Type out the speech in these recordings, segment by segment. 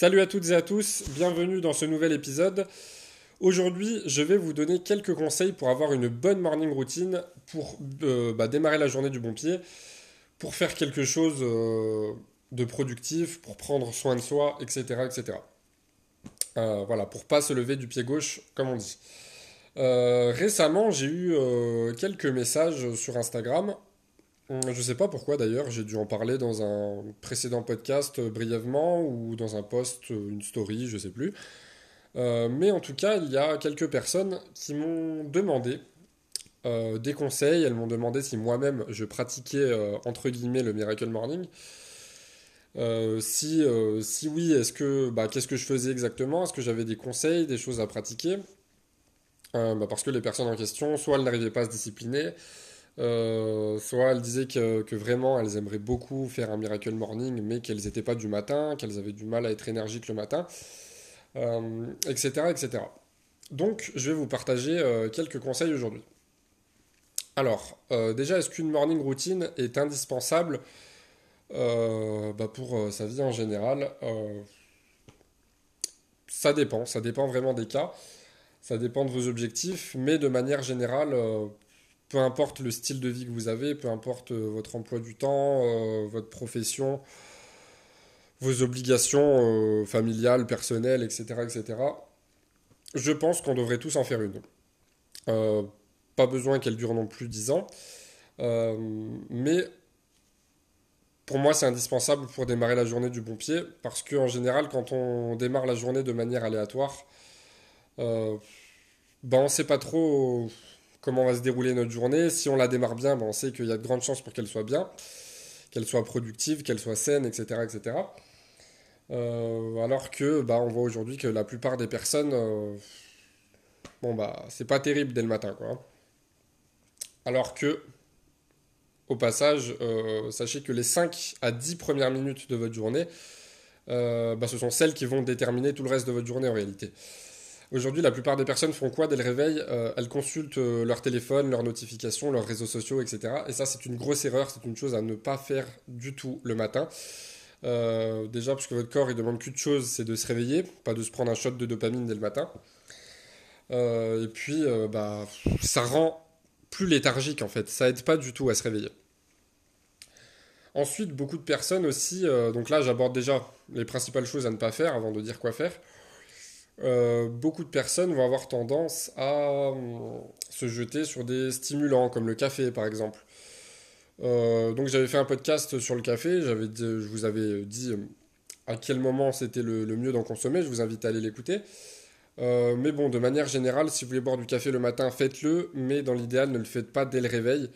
Salut à toutes et à tous, bienvenue dans ce nouvel épisode. Aujourd'hui, je vais vous donner quelques conseils pour avoir une bonne morning routine, pour euh, bah, démarrer la journée du bon pied, pour faire quelque chose euh, de productif, pour prendre soin de soi, etc. etc. Euh, voilà, pour pas se lever du pied gauche, comme on dit. récemment, j'ai eu quelques messages sur Instagram je sais pas pourquoi d'ailleurs, j'ai dû en parler dans un précédent podcast euh, brièvement ou dans un post, euh, une story, je sais plus. Euh, mais en tout cas, il y a quelques personnes qui m'ont demandé des conseils. Elles m'ont demandé si moi-même je pratiquais entre guillemets le Miracle Morning. si, si oui, est-ce que bah, qu'est-ce que je faisais exactement? Est-ce que j'avais des conseils, des choses à pratiquer? Bah, Parce que les personnes en question, soit elles n'arrivaient pas à se discipliner, euh, soit elles disaient que, vraiment elles aimeraient beaucoup faire un Miracle Morning, mais qu'elles n'étaient pas du matin, qu'elles avaient du mal à être énergiques le matin, etc., euh, etc. Donc, je vais vous partager euh, quelques conseils aujourd'hui. Alors, déjà, est-ce qu'une morning routine est indispensable bah, pour sa vie en général Ça dépend, ça dépend vraiment des cas, ça dépend de vos objectifs, mais de manière générale, peu importe le style de vie que vous avez, peu importe euh, votre emploi du temps, euh, votre profession, vos obligations euh, familiales, personnelles, etc., etc., je pense qu'on devrait tous en faire une. pas besoin qu'elle dure non plus 10 ans, mais pour moi c'est indispensable pour démarrer la journée du bon pied, parce qu'en général quand on démarre la journée de manière aléatoire, ben on ne sait pas trop comment va se dérouler notre journée. Si on la démarre bien, ben, on sait qu'il y a de grandes chances pour qu'elle soit bien, qu'elle soit productive, qu'elle soit saine, etc. etc. Euh, alors que bah, on voit aujourd'hui que la plupart des personnes, euh, bon bah c'est pas terrible dès le matin quoi. Alors que, au passage, euh, sachez que les 5 à 10 premières minutes de votre journée, bah, ce sont celles qui vont déterminer tout le reste de votre journée en réalité. Aujourd'hui, la plupart des personnes font quoi dès le réveil euh, Elles consultent euh, leur téléphone, leurs notifications, leurs réseaux sociaux, etc. Et ça, c'est une grosse erreur, c'est une chose à ne pas faire du tout le matin. Euh, déjà, parce que votre corps, il demande qu'une chose, c'est de se réveiller, pas de se prendre un shot de dopamine dès le matin. et puis, bah, ça rend plus léthargique, en fait. Ça aide pas du tout à se réveiller. Ensuite, beaucoup de personnes aussi, donc là, j'aborde déjà les principales choses à ne pas faire avant de dire quoi faire. Euh, beaucoup de personnes vont avoir tendance à euh, se jeter sur des stimulants comme le café par exemple. Euh, donc j'avais fait un podcast sur le café, je vous avais dit à quel moment c'était le, mieux d'en consommer, je vous invite à aller l'écouter. mais bon, de manière générale, si vous voulez boire du café le matin, faites-le, mais dans l'idéal, ne le faites pas dès le réveil.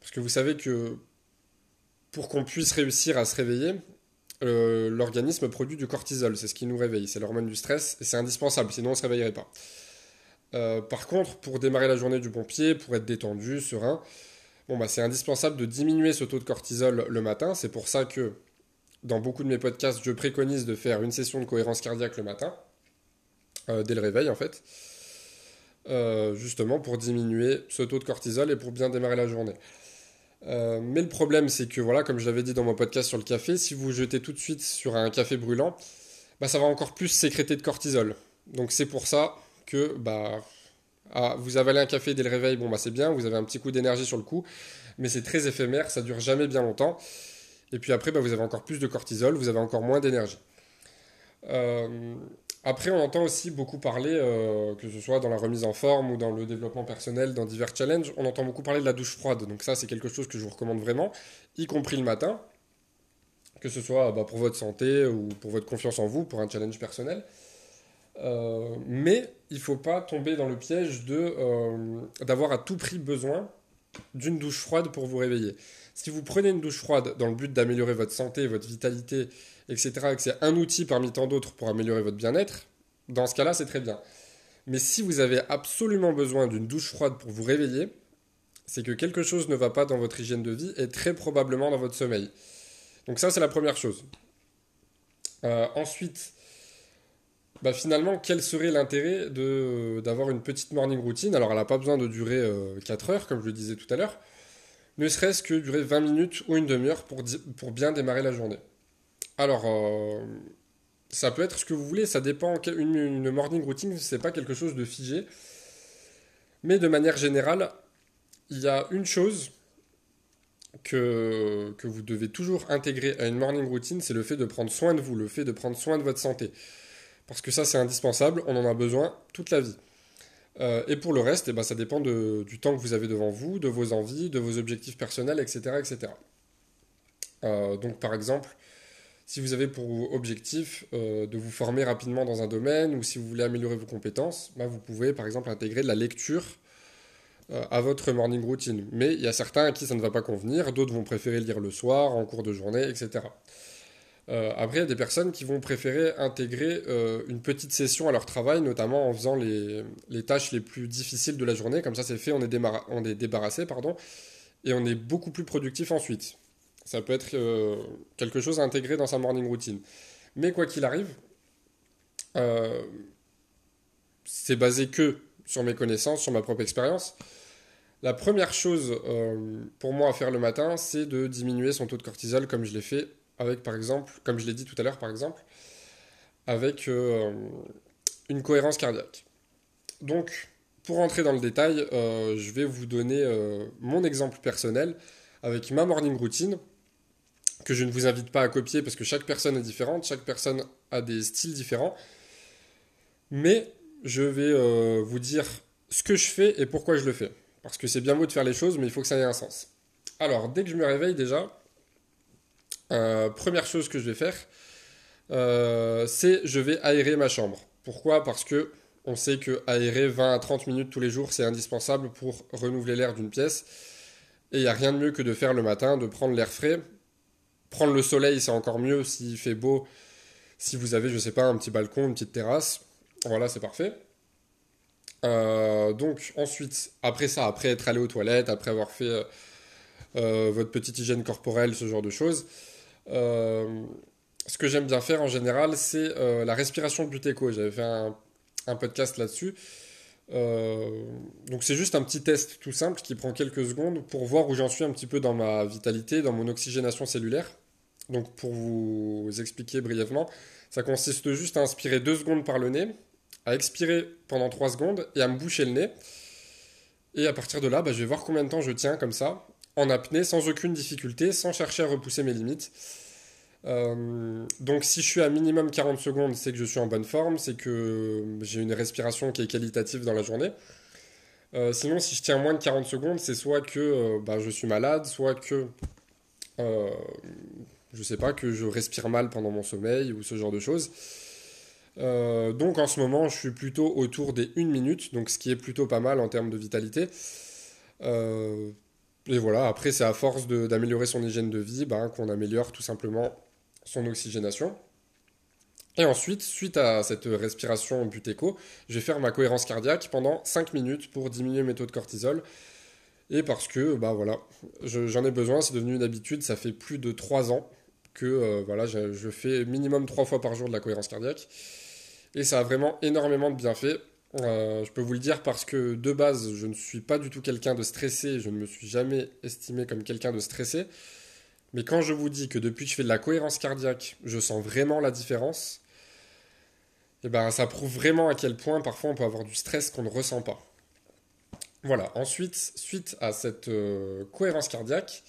Parce que vous savez que pour qu'on puisse réussir à se réveiller, euh, l'organisme produit du cortisol, c'est ce qui nous réveille, c'est l'hormone du stress, et c'est indispensable, sinon on ne se réveillerait pas. Euh, par contre, pour démarrer la journée du bon pied, pour être détendu, serein, bon, bah, c'est indispensable de diminuer ce taux de cortisol le matin. C'est pour ça que dans beaucoup de mes podcasts, je préconise de faire une session de cohérence cardiaque le matin, euh, dès le réveil en fait, justement pour diminuer ce taux de cortisol et pour bien démarrer la journée. Euh, mais le problème, c'est que, voilà, comme je l'avais dit dans mon podcast sur le café, si vous jetez tout de suite sur un café brûlant, bah, ça va encore plus sécréter de cortisol. Donc c'est pour ça que bah, ah, vous avalez un café dès le réveil, bon bah c'est bien, vous avez un petit coup d'énergie sur le coup, mais c'est très éphémère, ça dure jamais bien longtemps. Et puis après, bah, vous avez encore plus de cortisol, vous avez encore moins d'énergie. Euh, après, on entend aussi beaucoup parler, euh, que ce soit dans la remise en forme ou dans le développement personnel, dans divers challenges, on entend beaucoup parler de la douche froide. Donc ça, c'est quelque chose que je vous recommande vraiment, y compris le matin, que ce soit bah, pour votre santé ou pour votre confiance en vous, pour un challenge personnel. Euh, mais il ne faut pas tomber dans le piège euh, d'avoir à tout prix besoin d'une douche froide pour vous réveiller. Si vous prenez une douche froide dans le but d'améliorer votre santé, votre vitalité etc., et que c'est un outil parmi tant d'autres pour améliorer votre bien-être, dans ce cas-là, c'est très bien. Mais si vous avez absolument besoin d'une douche froide pour vous réveiller, c'est que quelque chose ne va pas dans votre hygiène de vie et très probablement dans votre sommeil. Donc ça, c'est la première chose. Euh, ensuite, bah finalement, quel serait l'intérêt d'avoir une petite morning routine? Alors, elle n'a pas besoin de durer 4 euh, heures, comme je le disais tout à l'heure, ne serait-ce que durer 20 minutes ou une demi-heure pour, pour bien démarrer la journée. Alors, euh, ça peut être ce que vous voulez, ça dépend. Une, une morning routine, c'est pas quelque chose de figé. Mais de manière générale, il y a une chose que, que vous devez toujours intégrer à une morning routine, c'est le fait de prendre soin de vous, le fait de prendre soin de votre santé. Parce que ça, c'est indispensable, on en a besoin toute la vie. Euh, et pour le reste, eh ben, ça dépend du temps que vous avez devant vous, de vos envies, de vos objectifs personnels, etc. etc. Euh, donc par exemple, si vous avez pour objectif euh, de vous former rapidement dans un domaine ou si vous voulez améliorer vos compétences, ben, vous pouvez par exemple intégrer la lecture à votre morning routine. Mais il y a certains à qui ça ne va pas convenir, d'autres vont préférer lire le soir, en cours de journée, etc. Euh, après, il y a des personnes qui vont préférer intégrer euh, une petite session à leur travail, notamment en faisant les, tâches les plus difficiles de la journée. Comme ça, c'est fait, on est, débarrassé, pardon, et on est beaucoup plus productif ensuite. Ça peut être euh, quelque chose à intégrer dans sa morning routine. Mais quoi qu'il arrive, c'est basé que sur mes connaissances, sur ma propre expérience. La première chose pour moi à faire le matin, c'est de diminuer son taux de cortisol comme je l'ai fait avec, par exemple, comme je l'ai dit tout à l'heure, par exemple, avec euh, une cohérence cardiaque. Donc, pour entrer dans le détail, euh, je vais vous donner euh, mon exemple personnel avec ma morning routine, que je ne vous invite pas à copier parce que chaque personne est différente, chaque personne a des styles différents. Mais je vais vous dire ce que je fais et pourquoi je le fais. Parce que c'est bien beau de faire les choses, mais il faut que ça ait un sens. Alors, dès que je me réveille déjà, euh, première chose que je vais faire, euh, c'est je vais aérer ma chambre. Pourquoi? Parce que on sait que aérer 20 à 30 minutes tous les jours, c'est indispensable pour renouveler l'air d'une pièce. Et il n'y a rien de mieux que de faire le matin, de prendre l'air frais. Prendre le soleil, c'est encore mieux s'il fait beau. Si vous avez, je sais pas, un petit balcon, une petite terrasse, voilà, c'est parfait. Euh, donc ensuite, après ça, après être allé aux toilettes, après avoir fait votre petite hygiène corporelle, ce genre de choses, ce que j'aime bien faire en général, c'est euh, la respiration butéco. J'avais fait un, podcast là-dessus. Euh, donc c'est juste un petit test tout simple qui prend quelques secondes pour voir où j'en suis un petit peu dans ma vitalité, dans mon oxygénation cellulaire. Donc pour vous expliquer brièvement, ça consiste juste à inspirer deux secondes par le nez, à expirer pendant trois secondes et à me boucher le nez. Et à partir de là, bah, je vais voir combien de temps je tiens comme ça en apnée sans aucune difficulté, sans chercher à repousser mes limites. Euh, donc si je suis à minimum 40 secondes, c'est que je suis en bonne forme, c'est que j'ai une respiration qui est qualitative dans la journée. Euh, sinon, si je tiens moins de 40 secondes, c'est soit que euh, bah, je suis malade, soit que je sais pas, que je respire mal pendant mon sommeil ou ce genre de choses. donc en ce moment, je suis plutôt autour des 1 minute, donc ce qui est plutôt pas mal en termes de vitalité. Et voilà, après, c'est à force d'améliorer son hygiène de vie ben, qu'on améliore tout simplement son oxygénation. Et ensuite, suite à cette respiration butéco, je vais faire ma cohérence cardiaque pendant 5 minutes pour diminuer mes taux de cortisol. Et parce que, bah voilà, j'en ai besoin, c'est devenu une habitude, ça fait plus de 3 ans que euh, voilà, je, je, fais minimum 3 fois par jour de la cohérence cardiaque. Et ça a vraiment énormément de bienfaits. Euh, je peux vous le dire parce que de base, je ne suis pas du tout quelqu'un de stressé, je ne me suis jamais estimé comme quelqu'un de stressé. Mais quand je vous dis que depuis que je fais de la cohérence cardiaque, je sens vraiment la différence, eh ben, ça prouve vraiment à quel point parfois on peut avoir du stress qu'on ne ressent pas. Voilà, ensuite, suite à cette euh, cohérence cardiaque,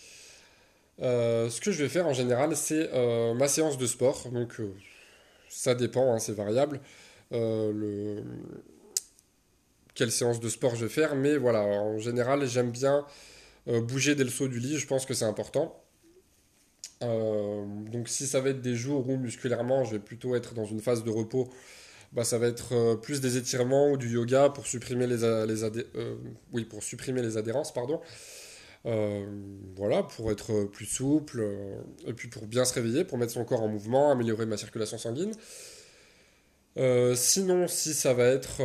euh, ce que je vais faire en général, c'est ma séance de sport. Donc, ça dépend, hein, c'est variable. le, quelle séance de sport je vais faire, mais voilà, en général, j'aime bien euh, bouger dès le saut du lit, je pense que c'est important. Euh, donc si ça va être des jours où musculairement je vais plutôt être dans une phase de repos, bah, ça va être euh, plus des étirements ou du yoga pour supprimer les, les oui, pour supprimer les adhérences, pardon. voilà, pour être plus souple, et puis pour bien se réveiller, pour mettre son corps en mouvement, améliorer ma circulation sanguine. sinon, si ça va être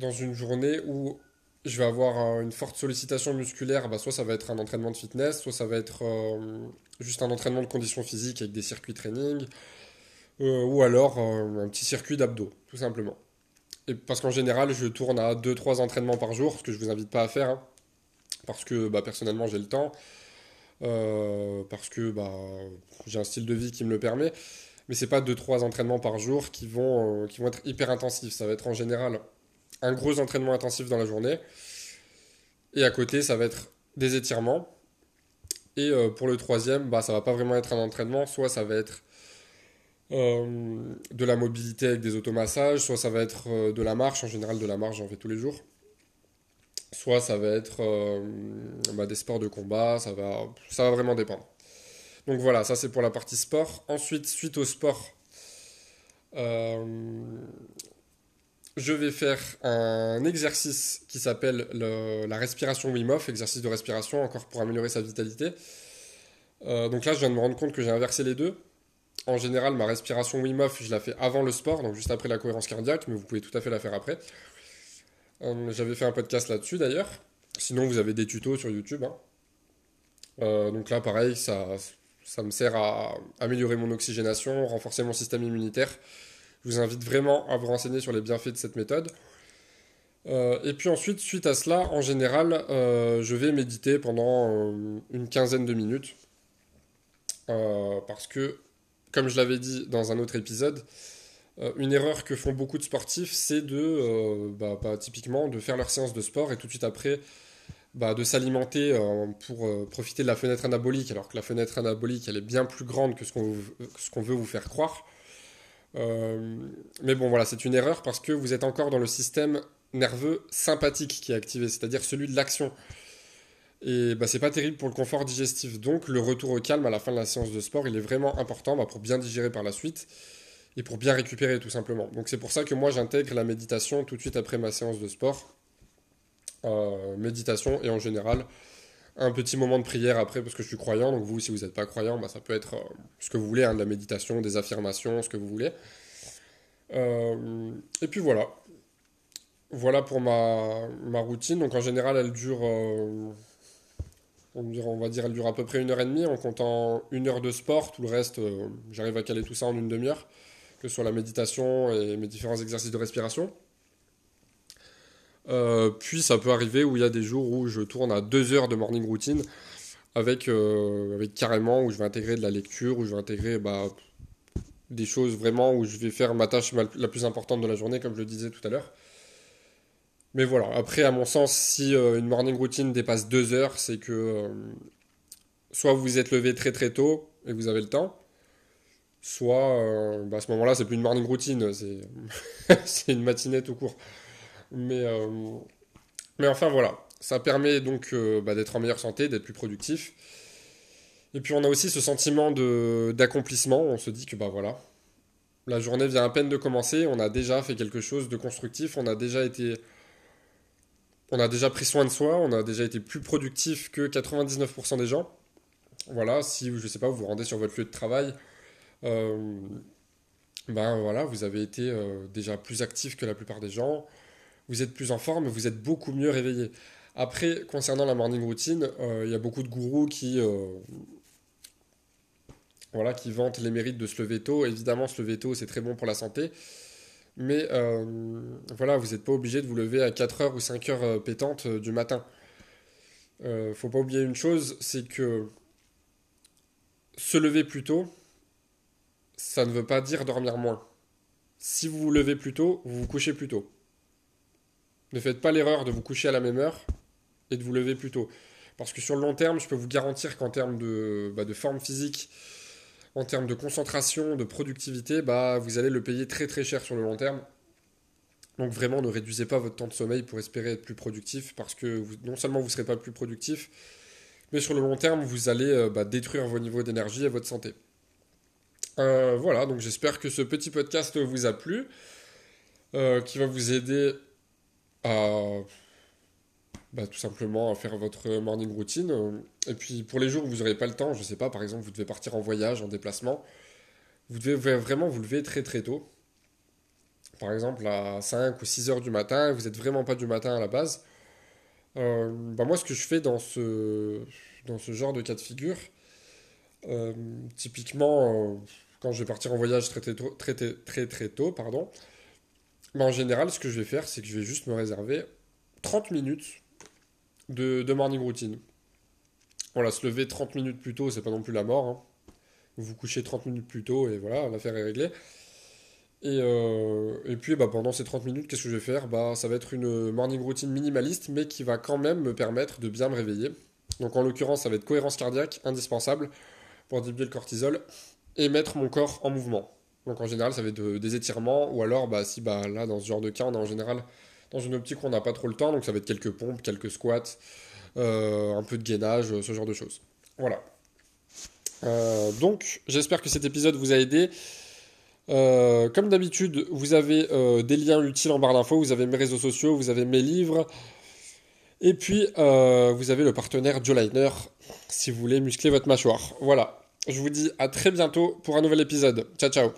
dans une journée où je vais avoir une forte sollicitation musculaire, bah soit ça va être un entraînement de fitness, soit ça va être euh, juste un entraînement de condition physique avec des circuits training, euh, ou alors euh, un petit circuit d'abdos, tout simplement. Et parce qu'en général, je tourne à 2-3 entraînements par jour, ce que je vous invite pas à faire, hein, parce que bah, personnellement j'ai le temps, parce que bah, j'ai un style de vie qui me le permet. Mais c'est pas 2-3 entraînements par jour qui vont, qui vont être hyper intensifs. Ça va être en général un gros entraînement intensif dans la journée. Et à côté, ça va être des étirements. Et pour le troisième, bah, ça va pas vraiment être un entraînement, soit ça va être euh, de la mobilité avec des automassages, soit ça va être euh, de la marche, en général de la marche j'en fais tous les jours, soit ça va être euh, bah, des sports de combat, ça va, ça va vraiment dépendre. Donc voilà, ça c'est pour la partie sport. Ensuite, suite au sport, je vais faire un exercice qui s'appelle la respiration Wim Hof, exercice de respiration encore pour améliorer sa vitalité. donc là, je viens de me rendre compte que j'ai inversé les deux en général, ma respiration Wim Hof, je la fais avant le sport, donc juste après la cohérence cardiaque, mais vous pouvez tout à fait la faire après. Euh, j'avais fait un podcast là-dessus d'ailleurs. Sinon, vous avez des tutos sur YouTube. Hein. Euh, donc là, pareil, ça me sert à améliorer mon oxygénation, renforcer mon système immunitaire. Je vous invite vraiment à vous renseigner sur les bienfaits de cette méthode. Euh, et puis ensuite, suite à cela, en général, je vais méditer pendant une quinzaine de minutes. parce que comme je l'avais dit dans un autre épisode, euh, une erreur que font beaucoup de sportifs, c'est de, euh, bah, typiquement, de faire leur séance de sport et tout de suite après, bah, de s'alimenter euh, pour profiter de la fenêtre anabolique, alors que la fenêtre anabolique, elle est bien plus grande que ce qu'on veut vous faire croire. Mais bon, voilà, c'est une erreur parce que vous êtes encore dans le système nerveux sympathique qui est activé, c'est-à-dire celui de l'action. Et bah, c'est pas terrible pour le confort digestif. Donc le retour au calme à la fin de la séance de sport, il est vraiment important bah, pour bien digérer par la suite et pour bien récupérer tout simplement. Donc c'est pour ça que moi j'intègre la méditation tout de suite après ma séance de sport. Euh, méditation et en général un petit moment de prière après parce que je suis croyant. Donc vous si vous n'êtes pas croyant, bah, ça peut être euh, ce que vous voulez, hein, de la méditation, des affirmations, ce que vous voulez. Euh, et puis voilà. Voilà pour ma, ma, routine. Donc en général elle dure on, va dire, elle dure à peu près une heure et demie en comptant une heure de sport. Tout le reste, euh, j'arrive à caler tout ça en une demi-heure, que ce soit la méditation et mes différents exercices de respiration. Euh, puis ça peut arriver où il y a des jours où je tourne à deux heures de morning routine avec, euh, avec carrément où je vais intégrer de la lecture, où je vais intégrer bah, des choses vraiment où je vais faire ma tâche la plus importante de la journée, comme je le disais tout à l'heure. Mais voilà, après, à mon sens, si euh, une morning routine dépasse deux heures, c'est que soit vous vous êtes levé très très tôt et vous avez le temps, soit bah, à ce moment-là, c'est plus une morning routine, c'est une matinée tout court. Mais, mais enfin voilà, ça permet donc bah, d'être en meilleure santé, d'être plus productif. Et puis on a aussi ce sentiment d'accomplissement, on se dit que bah voilà, la journée vient à peine de commencer, on a déjà fait quelque chose de constructif, on a déjà été on a déjà pris soin de soi, on a déjà été plus productif que 99% des gens. Voilà, si, je sais pas, vous vous rendez sur votre lieu de travail, euh, ben voilà, vous avez été euh, déjà plus actif que la plupart des gens, vous êtes plus en forme, vous êtes beaucoup mieux réveillé. Après, concernant la morning routine, euh, il y a beaucoup de gourous qui, voilà, qui vantent les mérites de se lever tôt. Évidemment, se lever tôt, c'est très bon pour la santé. Mais euh, voilà, vous n'êtes pas obligé de vous lever à 4h ou 5h euh, pétantes euh, du matin. ne faut pas oublier une chose, c'est que se lever plus tôt, ça ne veut pas dire dormir moins. Si vous vous levez plus tôt, vous vous couchez plus tôt. Ne faites pas l'erreur de vous coucher à la même heure et de vous lever plus tôt. Parce que sur le long terme, je peux vous garantir qu'en termes de, bah, forme physique, en termes de concentration, de productivité, bah, vous allez le payer très très cher sur le long terme. Donc vraiment, ne réduisez pas votre temps de sommeil pour espérer être plus productif, parce que non seulement vous ne serez pas plus productif, mais sur le long terme, vous allez euh, bah, détruire vos niveaux d'énergie et votre santé. Euh, voilà, donc j'espère que ce petit podcast vous a plu, euh, qui va vous aider à bah, tout simplement faire votre morning routine. Et puis pour les jours où vous n'aurez pas le temps, je ne sais pas, par exemple, vous devez partir en voyage, en déplacement, vous devez vraiment vous lever très très tôt. Par exemple à 5 ou 6 heures du matin, vous n'êtes vraiment pas du matin à la base. Euh, bah moi, ce que je fais dans ce, dans ce genre de cas de figure, euh, typiquement, euh, quand je vais partir en voyage très très tôt, très, très, très, tôt pardon, bah, en général, ce que je vais faire, c'est que je vais juste me réserver 30 minutes de, morning routine. Voilà, se lever 30 minutes plus tôt, c'est pas non plus la mort. Hein. Vous vous couchez 30 minutes plus tôt et voilà, l'affaire est réglée. Et, euh, et puis bah, pendant ces 30 minutes, qu'est-ce que je vais faire? Bah, Ça va être une morning routine minimaliste, mais qui va quand même me permettre de bien me réveiller. Donc en l'occurrence, ça va être cohérence cardiaque, indispensable pour diminuer le cortisol, et mettre mon corps en mouvement. Donc en général, ça va être des étirements, ou alors bah, si bah, là, dans ce genre de cas, on est en général dans une optique où on n'a pas trop le temps, donc ça va être quelques pompes, quelques squats, euh, un peu de gainage, ce genre de choses. Voilà. Euh, donc j'espère que cet épisode vous a aidé. Euh, comme d'habitude, vous avez des liens utiles en barre d'infos, vous avez mes réseaux sociaux, vous avez mes livres, et puis vous avez le partenaire Joe Liner si vous voulez muscler votre mâchoire. Voilà, je vous dis à très bientôt pour un nouvel épisode. Ciao ciao